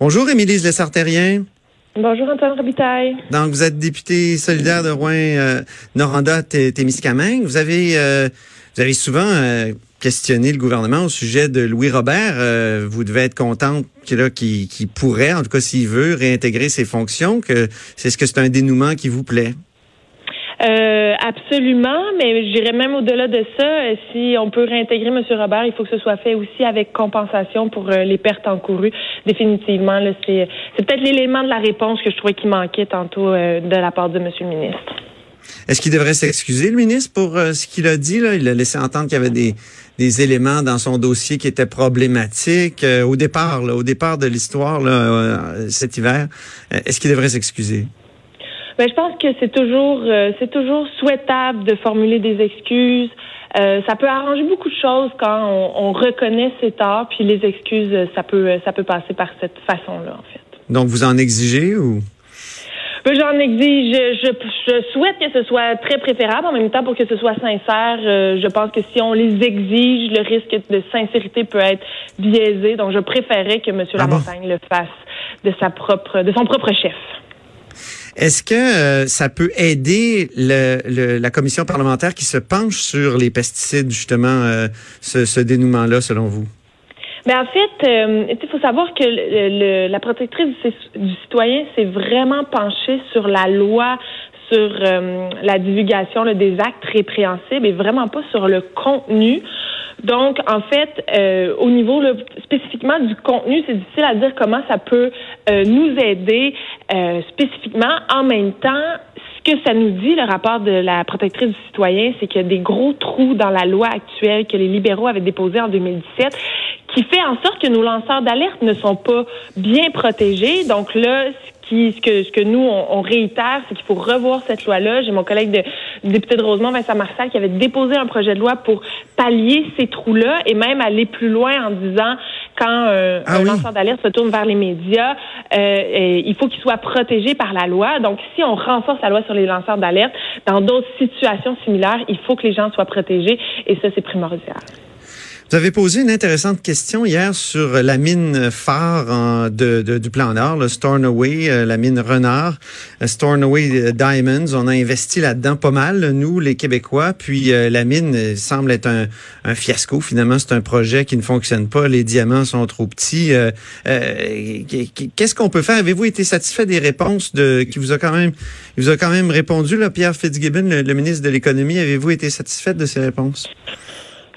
Bonjour, Émilie Lessartérien. Bonjour, Antoine Robitaille. Donc, vous êtes député solidaire de Rouen, euh. Vous avez, euh, vous avez souvent euh, questionné le gouvernement au sujet de Louis Robert. Euh, vous devez être contente qu'il qui pourrait, en tout cas s'il veut, réintégrer ses fonctions. Que c'est ce que c'est un dénouement qui vous plaît? Euh, absolument, mais j'irais même au-delà de ça. Euh, si on peut réintégrer M. Robert, il faut que ce soit fait aussi avec compensation pour euh, les pertes encourues. Définitivement, c'est, peut-être l'élément de la réponse que je trouvais qui manquait tantôt de la part de M. le ministre. Est-ce qu'il devrait s'excuser, le ministre, pour ce qu'il a dit? Là? Il a laissé entendre qu'il y avait des, éléments dans son dossier qui étaient problématiques au départ, là, au départ de l'histoire cet hiver. Est-ce qu'il devrait s'excuser? Ben, je pense que c'est toujours euh, c'est toujours souhaitable de formuler des excuses. Euh, ça peut arranger beaucoup de choses quand on, on, reconnaît ses torts, puis les excuses, ça peut ça peut passer par cette façon-là, en fait. Donc vous en exigez ou? Ben, j'en exige. Je, je, souhaite que ce soit très préférable. En même temps, pour que ce soit sincère, euh, je pense que si on les exige, le risque de sincérité peut être biaisé. Donc, je préférerais que M. Ah Lamontagne le fasse de sa propre, de son propre chef. Est-ce que euh, ça peut aider la commission parlementaire qui se penche sur les pesticides, justement, euh, ce, dénouement-là, selon vous? Mais en fait, euh, il faut savoir que la protectrice du, citoyen s'est vraiment penchée sur la loi sur la divulgation des actes répréhensibles et vraiment pas sur le contenu. Donc, en fait, euh, au niveau spécifiquement du contenu, c'est difficile à dire comment ça peut euh, nous aider euh, spécifiquement. En même temps, ce que ça nous dit, le rapport de la protectrice du citoyen, c'est qu'il y a des gros trous dans la loi actuelle que les libéraux avaient déposés en 2017 qui fait en sorte que nos lanceurs d'alerte ne sont pas bien protégés. Donc là, ce que, ce que nous, on, réitère, c'est qu'il faut revoir cette loi-là. J'ai mon collègue de, député de Rosemont, Vincent Marcel, qui avait déposé un projet de loi pour pallier ces trous-là et même aller plus loin en disant quand euh, ah un lanceur d'alerte se tourne vers les médias, euh, il faut qu'il soit protégé par la loi. Donc, si on renforce la loi sur les lanceurs d'alerte, dans d'autres situations similaires, il faut que les gens soient protégés et ça, c'est primordial. Vous avez posé une intéressante question hier sur la mine phare du plan Nord, le Stornoway, euh, la mine Renard, euh, Stornoway euh, Diamonds. On a investi là-dedans pas mal, nous, les Québécois. Puis la mine semble être un, fiasco. Finalement, c'est un projet qui ne fonctionne pas. Les diamants sont trop petits. Qu'est-ce qu'on peut faire? Avez-vous été satisfait des réponses de qui vous a quand même, il vous a quand même répondu, là, Pierre Fitzgibbon, le, le ministre de l'économie? Avez-vous été satisfait de ces réponses?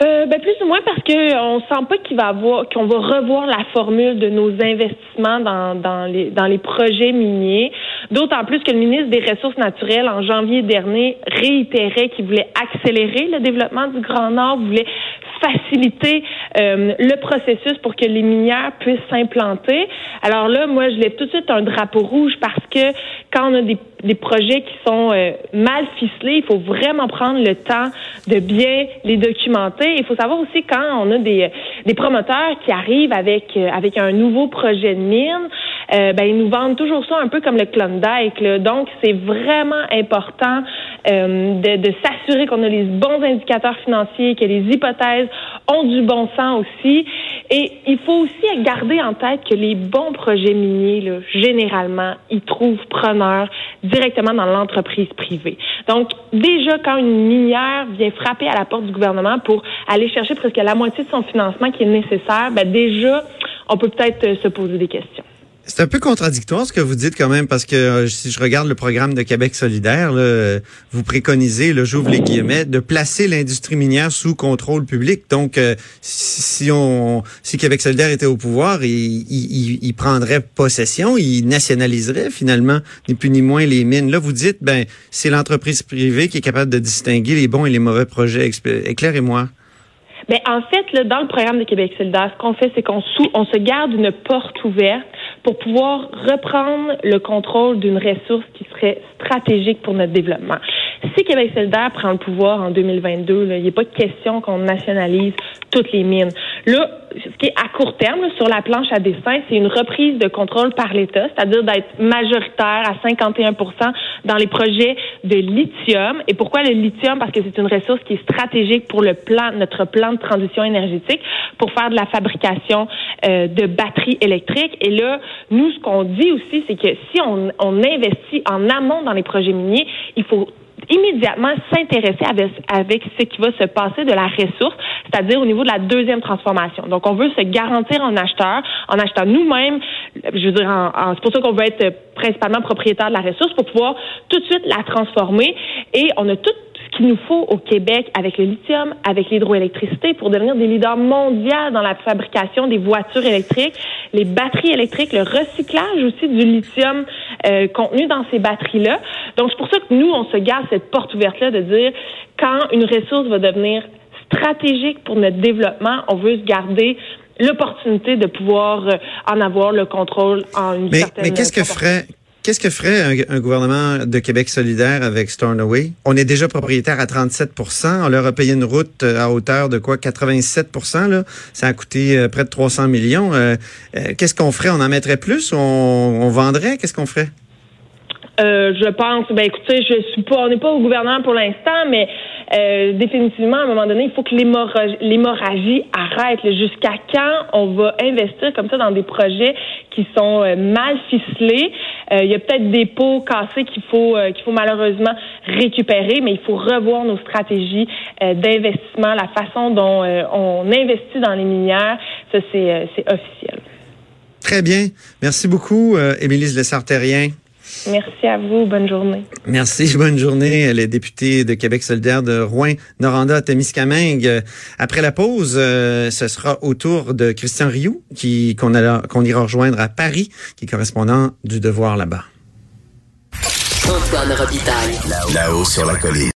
Euh, ben plus ou moins parce que on sent pas qu'il va avoir qu'on va revoir la formule de nos investissements dans, dans les dans les projets miniers. D'autant plus que le ministre des Ressources naturelles en janvier dernier réitérait qu'il voulait accélérer le développement du Grand Nord, voulait faciliter euh, le processus pour que les minières puissent s'implanter. Alors là, moi, je lève tout de suite un drapeau rouge parce que quand on a des, des projets qui sont euh, mal ficelés, il faut vraiment prendre le temps de bien les documenter. Il faut savoir aussi quand on a des, des promoteurs qui arrivent avec, euh, avec un nouveau projet de mine, euh, ben, ils nous vendent toujours ça un peu comme le Klondike. Là. Donc, c'est vraiment important euh, de, de s'assurer qu'on a les bons indicateurs financiers, que les hypothèses ont du bon sens aussi. Et il faut aussi garder en tête que les bons projets miniers, là, généralement, ils trouvent preneurs directement dans l'entreprise privée. Donc, déjà, quand une minière vient frapper à la porte du gouvernement pour aller chercher presque la moitié de son financement qui est nécessaire, ben déjà, on peut peut-être euh, se poser des questions. C'est un peu contradictoire ce que vous dites quand même, parce que euh, si je regarde le programme de Québec solidaire, là, vous préconisez, là, j'ouvre les guillemets, de placer l'industrie minière sous contrôle public. Donc, euh, si on, si Québec solidaire était au pouvoir, il, prendrait possession, il nationaliserait finalement ni plus ni moins les mines. Là, vous dites, ben, c'est l'entreprise privée qui est capable de distinguer les bons et les mauvais projets. Éclairez-moi. Mais ben, en fait, là, dans le programme de Québec solidaire, ce qu'on fait, c'est qu'on on se garde une porte ouverte pour pouvoir reprendre le contrôle d'une ressource qui serait stratégique pour notre développement. Si Québec solidaire prend le pouvoir en 2022, il n'y a pas de question qu'on nationalise toutes les mines. Là, ce qui est à court terme sur la planche à dessin, c'est une reprise de contrôle par l'État, c'est-à-dire d'être majoritaire à 51% dans les projets de lithium. Et pourquoi le lithium? Parce que c'est une ressource qui est stratégique pour le plan, notre plan de transition énergétique, pour faire de la fabrication euh, de batteries électriques. Et là, nous, ce qu'on dit aussi, c'est que si on, on investit en amont dans les projets miniers, il faut immédiatement s'intéresser avec, avec ce qui va se passer de la ressource, c'est-à-dire au niveau de la deuxième transformation. Donc, on veut se garantir en acheteur, en achetant nous-mêmes, je veux dire, en, c'est pour ça qu'on veut être principalement propriétaire de la ressource pour pouvoir tout de suite la transformer. Et on a tout qu'il nous faut au Québec avec le lithium, avec l'hydroélectricité pour devenir des leaders mondiaux dans la fabrication des voitures électriques, les batteries électriques, le recyclage aussi du lithium euh, contenu dans ces batteries-là. Donc, c'est pour ça que nous, on se garde cette porte ouverte-là de dire quand une ressource va devenir stratégique pour notre développement, on veut se garder l'opportunité de pouvoir euh, en avoir le contrôle en une mais, certaine Mais qu'est-ce que ferait Qu'est-ce que ferait un, gouvernement de Québec solidaire avec Stornoway? On est déjà propriétaire à 37% On leur a payé une route euh, à hauteur de quoi? 87 là. Ça a coûté euh, près de 300 millions. Euh, qu'est-ce qu'on ferait? On en mettrait plus? On, on vendrait? Qu'est-ce qu'on ferait? Je pense, ben écoutez, je suis pas, on n'est pas au gouvernement pour l'instant, mais définitivement, à un moment donné, il faut que l'hémorragie arrête. Jusqu'à quand on va investir comme ça dans des projets qui sont mal ficelés? Il y a peut-être des pots cassés qu'il faut qu'il faut malheureusement récupérer, mais il faut revoir nos stratégies d'investissement, la façon dont on investit dans les minières. Ça, c'est officiel. Très bien. Merci beaucoup, Émilie Lessartérien. Merci à vous. Bonne journée. Merci. Bonne journée. Elle est députée de Québec solidaire de Rouen, Noranda, Témiscamingue. Après la pause, euh, ce sera au tour de Christian Rioux, qui qu'on qu'on ira rejoindre à Paris, qui est correspondant du Devoir là-bas. Là-haut sur la colline.